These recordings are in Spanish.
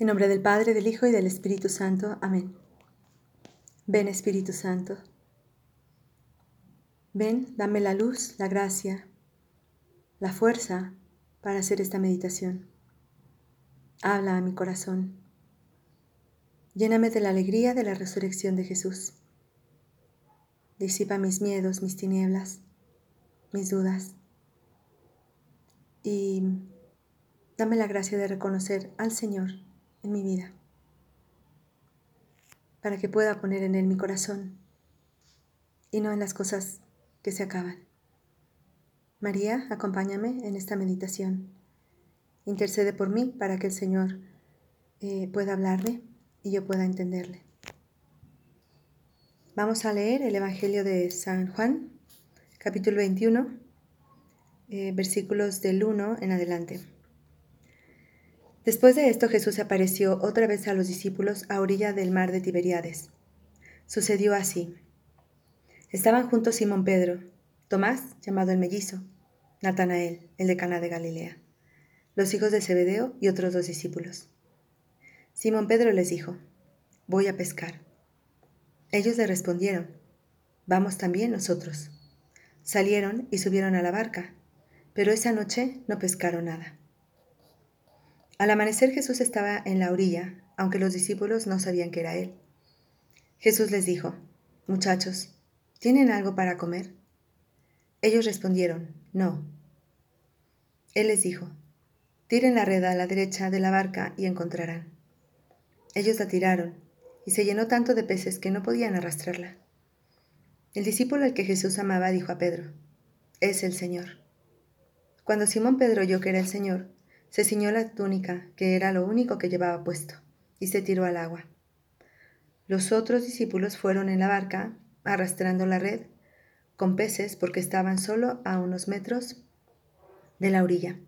En nombre del Padre, del Hijo y del Espíritu Santo. Amén. Ven Espíritu Santo. Ven, dame la luz, la gracia, la fuerza para hacer esta meditación. Habla a mi corazón. Lléname de la alegría de la resurrección de Jesús. Disipa mis miedos, mis tinieblas, mis dudas. Y dame la gracia de reconocer al Señor en mi vida, para que pueda poner en Él mi corazón y no en las cosas que se acaban. María, acompáñame en esta meditación. Intercede por mí para que el Señor eh, pueda hablarme y yo pueda entenderle. Vamos a leer el Evangelio de San Juan, capítulo 21, eh, versículos del 1 en adelante. Después de esto Jesús apareció otra vez a los discípulos a orilla del mar de Tiberíades. Sucedió así. Estaban juntos Simón Pedro, Tomás, llamado el mellizo, Natanael, el de Cana de Galilea, los hijos de Zebedeo y otros dos discípulos. Simón Pedro les dijo, Voy a pescar. Ellos le respondieron, Vamos también nosotros. Salieron y subieron a la barca, pero esa noche no pescaron nada. Al amanecer Jesús estaba en la orilla, aunque los discípulos no sabían que era Él. Jesús les dijo, Muchachos, ¿tienen algo para comer? Ellos respondieron, No. Él les dijo, Tiren la red a la derecha de la barca y encontrarán. Ellos la tiraron, y se llenó tanto de peces que no podían arrastrarla. El discípulo al que Jesús amaba dijo a Pedro, Es el Señor. Cuando Simón Pedro oyó que era el Señor, se ciñó la túnica, que era lo único que llevaba puesto, y se tiró al agua. Los otros discípulos fueron en la barca, arrastrando la red, con peces porque estaban solo a unos metros de la orilla.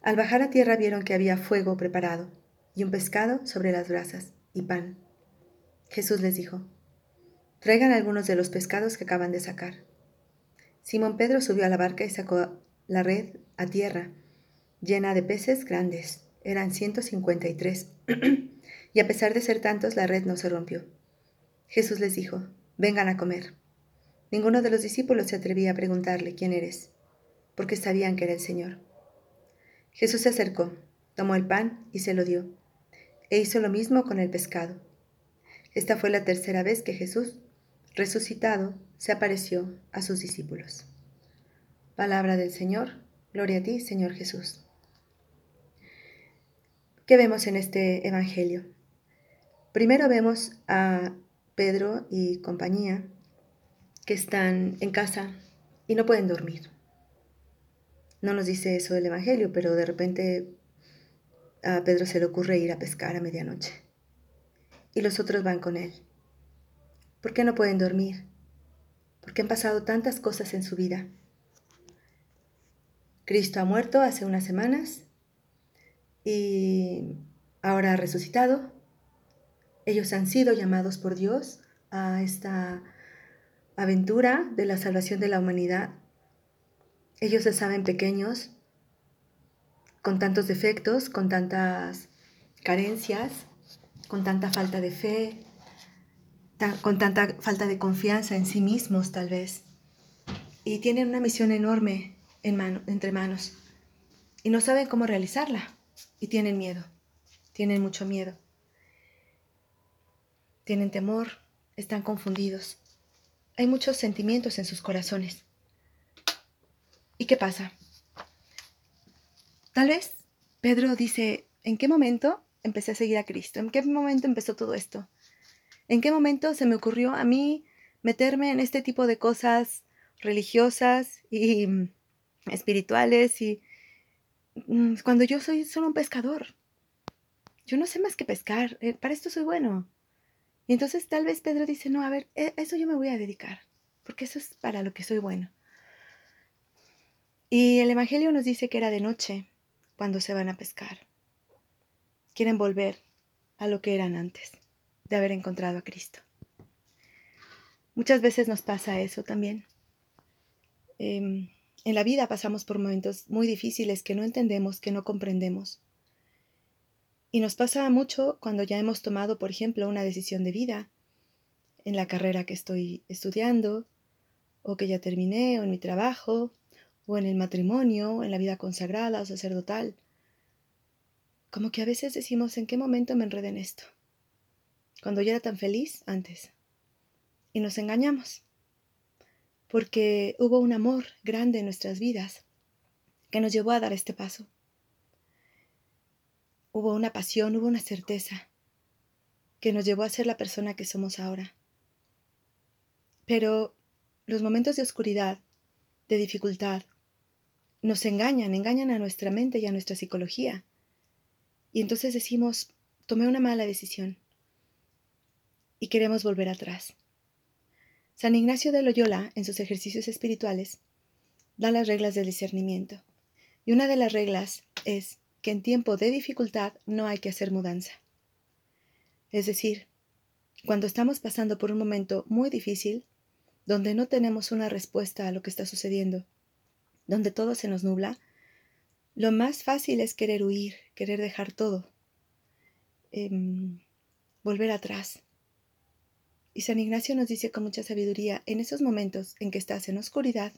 Al bajar a tierra vieron que había fuego preparado, y un pescado sobre las brasas, y pan. Jesús les dijo, Traigan algunos de los pescados que acaban de sacar. Simón Pedro subió a la barca y sacó la red a tierra, llena de peces grandes. Eran 153. y a pesar de ser tantos, la red no se rompió. Jesús les dijo, vengan a comer. Ninguno de los discípulos se atrevía a preguntarle, ¿quién eres? Porque sabían que era el Señor. Jesús se acercó, tomó el pan y se lo dio, e hizo lo mismo con el pescado. Esta fue la tercera vez que Jesús, resucitado, se apareció a sus discípulos. Palabra del Señor, gloria a ti, Señor Jesús. ¿Qué vemos en este Evangelio? Primero vemos a Pedro y compañía que están en casa y no pueden dormir. No nos dice eso el Evangelio, pero de repente a Pedro se le ocurre ir a pescar a medianoche y los otros van con él. ¿Por qué no pueden dormir? Porque han pasado tantas cosas en su vida. Cristo ha muerto hace unas semanas y ahora resucitado. Ellos han sido llamados por Dios a esta aventura de la salvación de la humanidad. Ellos se saben pequeños, con tantos defectos, con tantas carencias, con tanta falta de fe, con tanta falta de confianza en sí mismos tal vez. Y tienen una misión enorme en entre manos y no saben cómo realizarla y tienen miedo, tienen mucho miedo, tienen temor, están confundidos. Hay muchos sentimientos en sus corazones. ¿Y qué pasa? Tal vez Pedro dice, ¿en qué momento empecé a seguir a Cristo? ¿En qué momento empezó todo esto? ¿En qué momento se me ocurrió a mí meterme en este tipo de cosas religiosas y mm, espirituales y cuando yo soy solo un pescador. Yo no sé más que pescar, eh, para esto soy bueno. Y entonces tal vez Pedro dice, no, a ver, e, eso yo me voy a dedicar, porque eso es para lo que soy bueno. Y el Evangelio nos dice que era de noche cuando se van a pescar. Quieren volver a lo que eran antes de haber encontrado a Cristo. Muchas veces nos pasa eso también. Eh, en la vida pasamos por momentos muy difíciles que no entendemos, que no comprendemos. Y nos pasa mucho cuando ya hemos tomado, por ejemplo, una decisión de vida en la carrera que estoy estudiando, o que ya terminé, o en mi trabajo, o en el matrimonio, en la vida consagrada o sacerdotal. Como que a veces decimos, ¿en qué momento me enredé en esto? Cuando yo era tan feliz antes. Y nos engañamos. Porque hubo un amor grande en nuestras vidas que nos llevó a dar este paso. Hubo una pasión, hubo una certeza que nos llevó a ser la persona que somos ahora. Pero los momentos de oscuridad, de dificultad, nos engañan, engañan a nuestra mente y a nuestra psicología. Y entonces decimos, tomé una mala decisión y queremos volver atrás. San Ignacio de Loyola, en sus ejercicios espirituales, da las reglas del discernimiento. Y una de las reglas es que en tiempo de dificultad no hay que hacer mudanza. Es decir, cuando estamos pasando por un momento muy difícil, donde no tenemos una respuesta a lo que está sucediendo, donde todo se nos nubla, lo más fácil es querer huir, querer dejar todo, em, volver atrás. Y San Ignacio nos dice con mucha sabiduría, en esos momentos en que estás en oscuridad,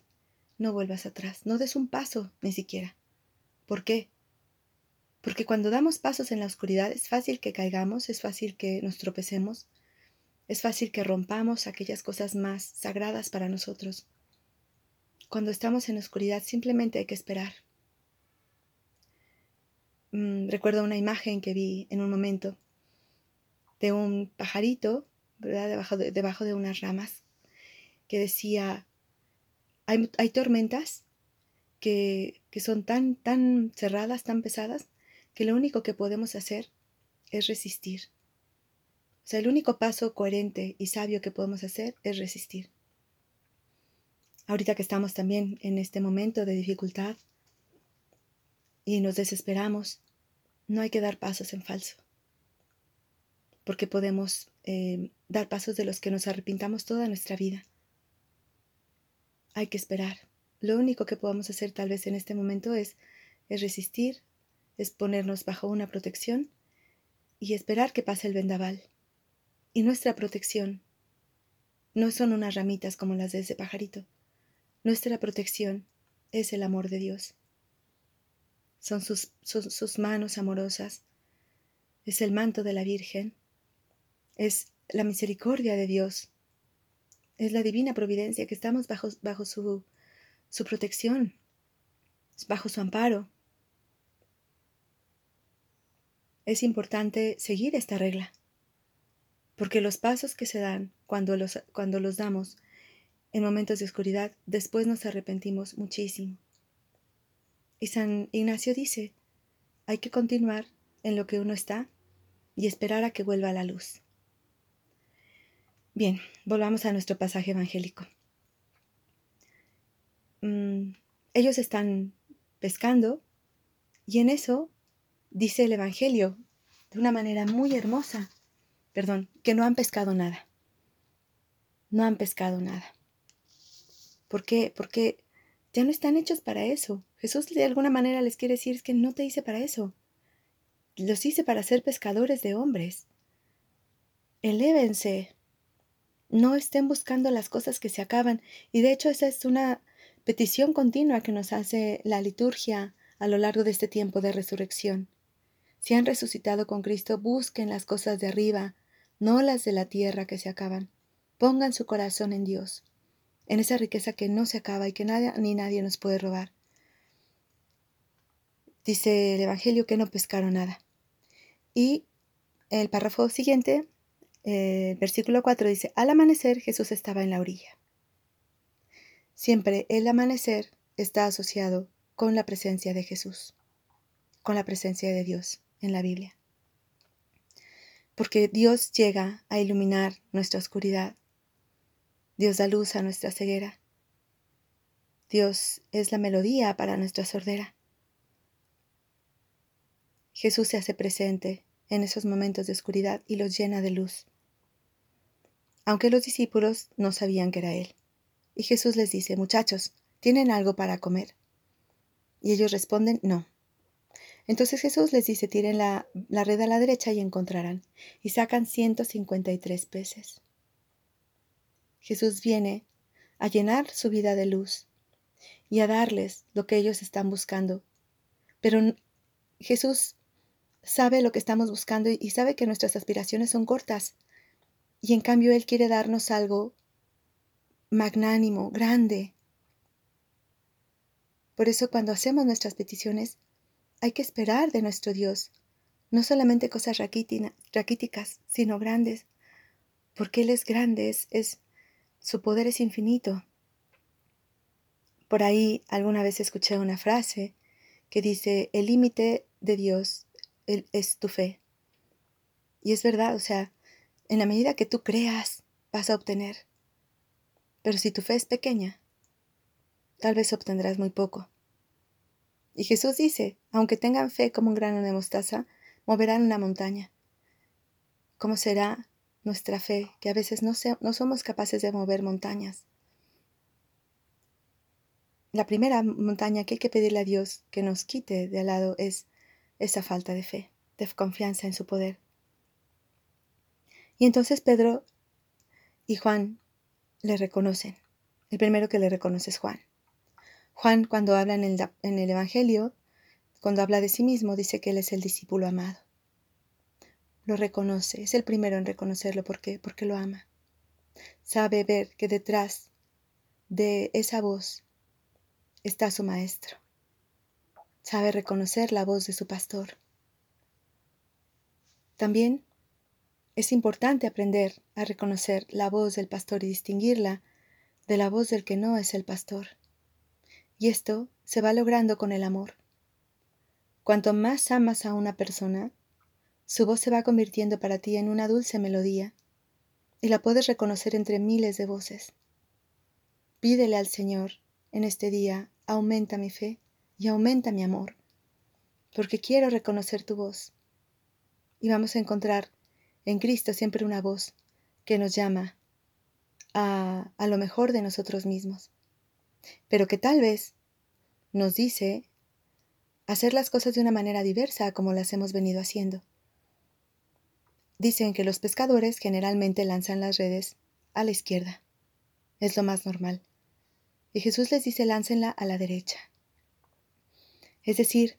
no vuelvas atrás, no des un paso ni siquiera. ¿Por qué? Porque cuando damos pasos en la oscuridad es fácil que caigamos, es fácil que nos tropecemos, es fácil que rompamos aquellas cosas más sagradas para nosotros. Cuando estamos en oscuridad simplemente hay que esperar. Mm, recuerdo una imagen que vi en un momento de un pajarito, Debajo de, debajo de unas ramas, que decía, hay, hay tormentas que, que son tan, tan cerradas, tan pesadas, que lo único que podemos hacer es resistir sea, el único paso coherente y sabio que podemos hacer es resistir. Ahorita que estamos también en este momento de dificultad y nos desesperamos, no hay que dar pasos en falso, porque podemos eh, dar pasos de los que nos arrepintamos toda nuestra vida. Hay que esperar. Lo único que podemos hacer tal vez en este momento es, es resistir, es ponernos bajo una protección y esperar que pase el vendaval y nuestra protección no son unas ramitas como las de ese pajarito. Nuestra protección es el amor de Dios. Son sus, sus, manos amorosas. Es el manto de la Virgen. Es la misericordia de Dios. Es la divina providencia que estamos bajo, bajo su, su protección, bajo su amparo. Es importante seguir esta regla porque los pasos que se dan cuando los, cuando los damos en momentos de oscuridad, después nos arrepentimos muchísimo. Y San Ignacio dice, hay que continuar en lo que uno está y esperar a que vuelva la luz. Bien, volvamos a nuestro pasaje evangélico. Mm, ellos están pescando y en eso dice el Evangelio de una manera muy hermosa perdón, que no han pescado nada. No han pescado nada. ¿Por qué? Porque ya no están hechos para eso. Jesús de alguna manera les quiere decir que no te hice para eso. Los hice para ser pescadores de hombres. Elévense. No estén buscando las cosas que se acaban. Y de hecho esa es una petición continua que nos hace la liturgia a lo largo de este tiempo de resurrección. Si han resucitado con Cristo, busquen las cosas de arriba, no las de la tierra que se acaban. Pongan su corazón en Dios, en esa riqueza que no se acaba y que nadie ni nadie nos puede robar. Dice el Evangelio que no pescaron nada. Y el párrafo siguiente, el versículo 4 dice, al amanecer Jesús estaba en la orilla. Siempre el amanecer está asociado con la presencia de Jesús, con la presencia de Dios en la Biblia. Porque Dios llega a iluminar nuestra oscuridad. Dios da luz a nuestra ceguera. Dios es la melodía para nuestra sordera. Jesús se hace presente en esos momentos de oscuridad y los llena de luz. Aunque los discípulos no sabían que era Él. Y Jesús les dice, muchachos, ¿tienen algo para comer? Y ellos responden, no. Entonces Jesús les dice, tiren la, la red a la derecha y encontrarán. Y sacan 153 peces. Jesús viene a llenar su vida de luz y a darles lo que ellos están buscando. Pero Jesús sabe lo que estamos buscando y sabe que nuestras aspiraciones son cortas. Y en cambio Él quiere darnos algo magnánimo, grande. Por eso cuando hacemos nuestras peticiones, hay que esperar de nuestro Dios, no solamente cosas raquíticas, sino grandes, porque Él es grande, es, su poder es infinito. Por ahí alguna vez escuché una frase que dice, el límite de Dios es tu fe. Y es verdad, o sea, en la medida que tú creas, vas a obtener. Pero si tu fe es pequeña, tal vez obtendrás muy poco. Y Jesús dice, aunque tengan fe como un grano de mostaza, moverán una montaña. ¿Cómo será nuestra fe, que a veces no, somos capaces de mover montañas? La primera montaña que hay que pedirle a Dios que nos quite de al lado es esa falta de fe, de confianza en su poder. Y entonces Pedro y Juan le reconocen. El primero que le reconoce es Juan. Juan cuando habla en el, en el Evangelio, cuando habla de sí mismo, dice que él es el discípulo amado. Lo reconoce, es el primero en reconocerlo. ¿Por qué? Porque lo ama. Sabe ver que detrás de esa voz está su maestro. Sabe reconocer la voz de su pastor. También es importante aprender a reconocer la voz del pastor y distinguirla de la voz del que no es el pastor. Y esto se va logrando con el amor. Cuanto más amas a una persona, su voz se va convirtiendo para ti en una dulce melodía y la puedes reconocer entre miles de voces. Pídele al Señor en este día, aumenta mi fe y aumenta mi amor, porque quiero reconocer tu voz. Y vamos a encontrar en Cristo siempre una voz que nos llama a, a lo mejor de nosotros mismos, pero que tal vez nos dice hacer las cosas de una manera diversa a como las hemos venido haciendo. Dicen que los pescadores generalmente lanzan las redes a la izquierda. Es lo más normal. Y Jesús les dice láncenla a la derecha. Es decir,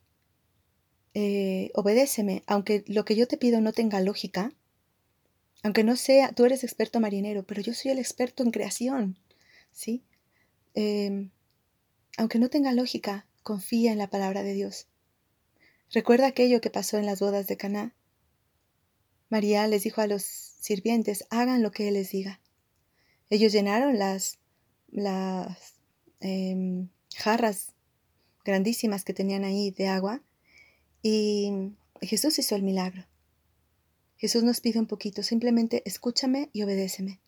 eh, obedéceme, aunque lo que yo te pido no tenga lógica, aunque no sea, tú eres experto marinero, pero yo soy el experto en creación, ¿sí? Em, aunque no tenga lógica, confía en la palabra de Dios. Recuerda aquello que pasó en las bodas de Caná. María les dijo a los sirvientes, hagan lo que Él les diga. Ellos llenaron las, las em, jarras grandísimas que tenían ahí de agua y Jesús hizo el milagro. Jesús nos pide un poquito, simplemente escúchame y obedéceme.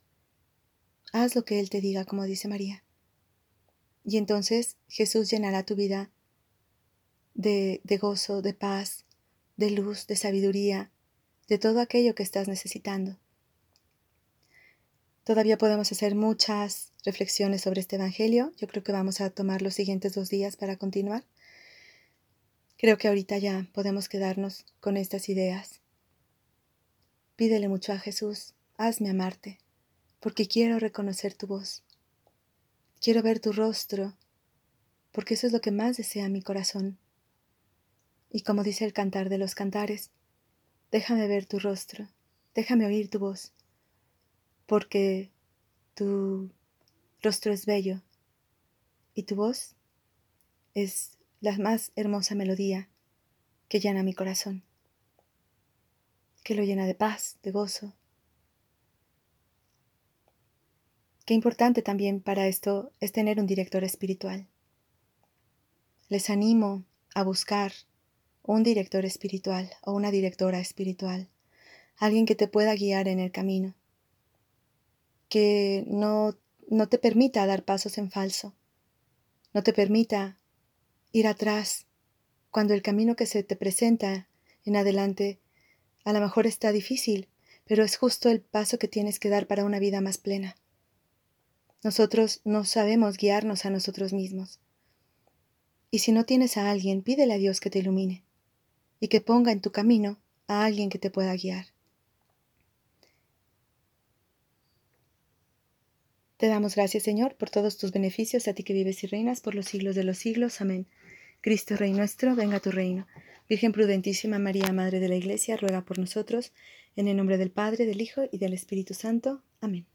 Haz lo que Él te diga, como dice María. Y entonces Jesús llenará tu vida de, de gozo, de paz, de luz, de sabiduría, de todo aquello que estás necesitando. Todavía podemos hacer muchas reflexiones sobre este Evangelio. Yo creo que vamos a tomar los siguientes dos días para continuar. Creo que ahorita ya podemos quedarnos con estas ideas. Pídele mucho a Jesús, hazme amarte, porque quiero reconocer tu voz. Quiero ver tu rostro, porque eso es lo que más desea mi corazón. Y como dice el cantar de los cantares, déjame ver tu rostro, déjame oír tu voz, porque tu rostro es bello y tu voz es la más hermosa melodía que llena mi corazón que lo llena de paz, de gozo. Qué importante también para esto es tener un director espiritual. Les animo a buscar un director espiritual o una directora espiritual, alguien que te pueda guiar en el camino, que no, no te permita dar pasos en falso, no te permita ir atrás cuando el camino que se te presenta en adelante a lo mejor está difícil, pero es justo el paso que tienes que dar para una vida más plena. Nosotros no sabemos guiarnos a nosotros mismos. Y si no tienes a alguien, pídele a Dios que te ilumine. y que ponga en tu camino a alguien que te pueda guiar. Te damos gracias, Señor, por todos tus beneficios, a ti que vives y reinas por los siglos de los siglos. Amén. Cristo Rey nuestro, venga tu reino. Virgen prudentísima María, Madre de la Iglesia, ruega por nosotros, en el nombre del Padre, del Hijo y del Espíritu Santo. Amén.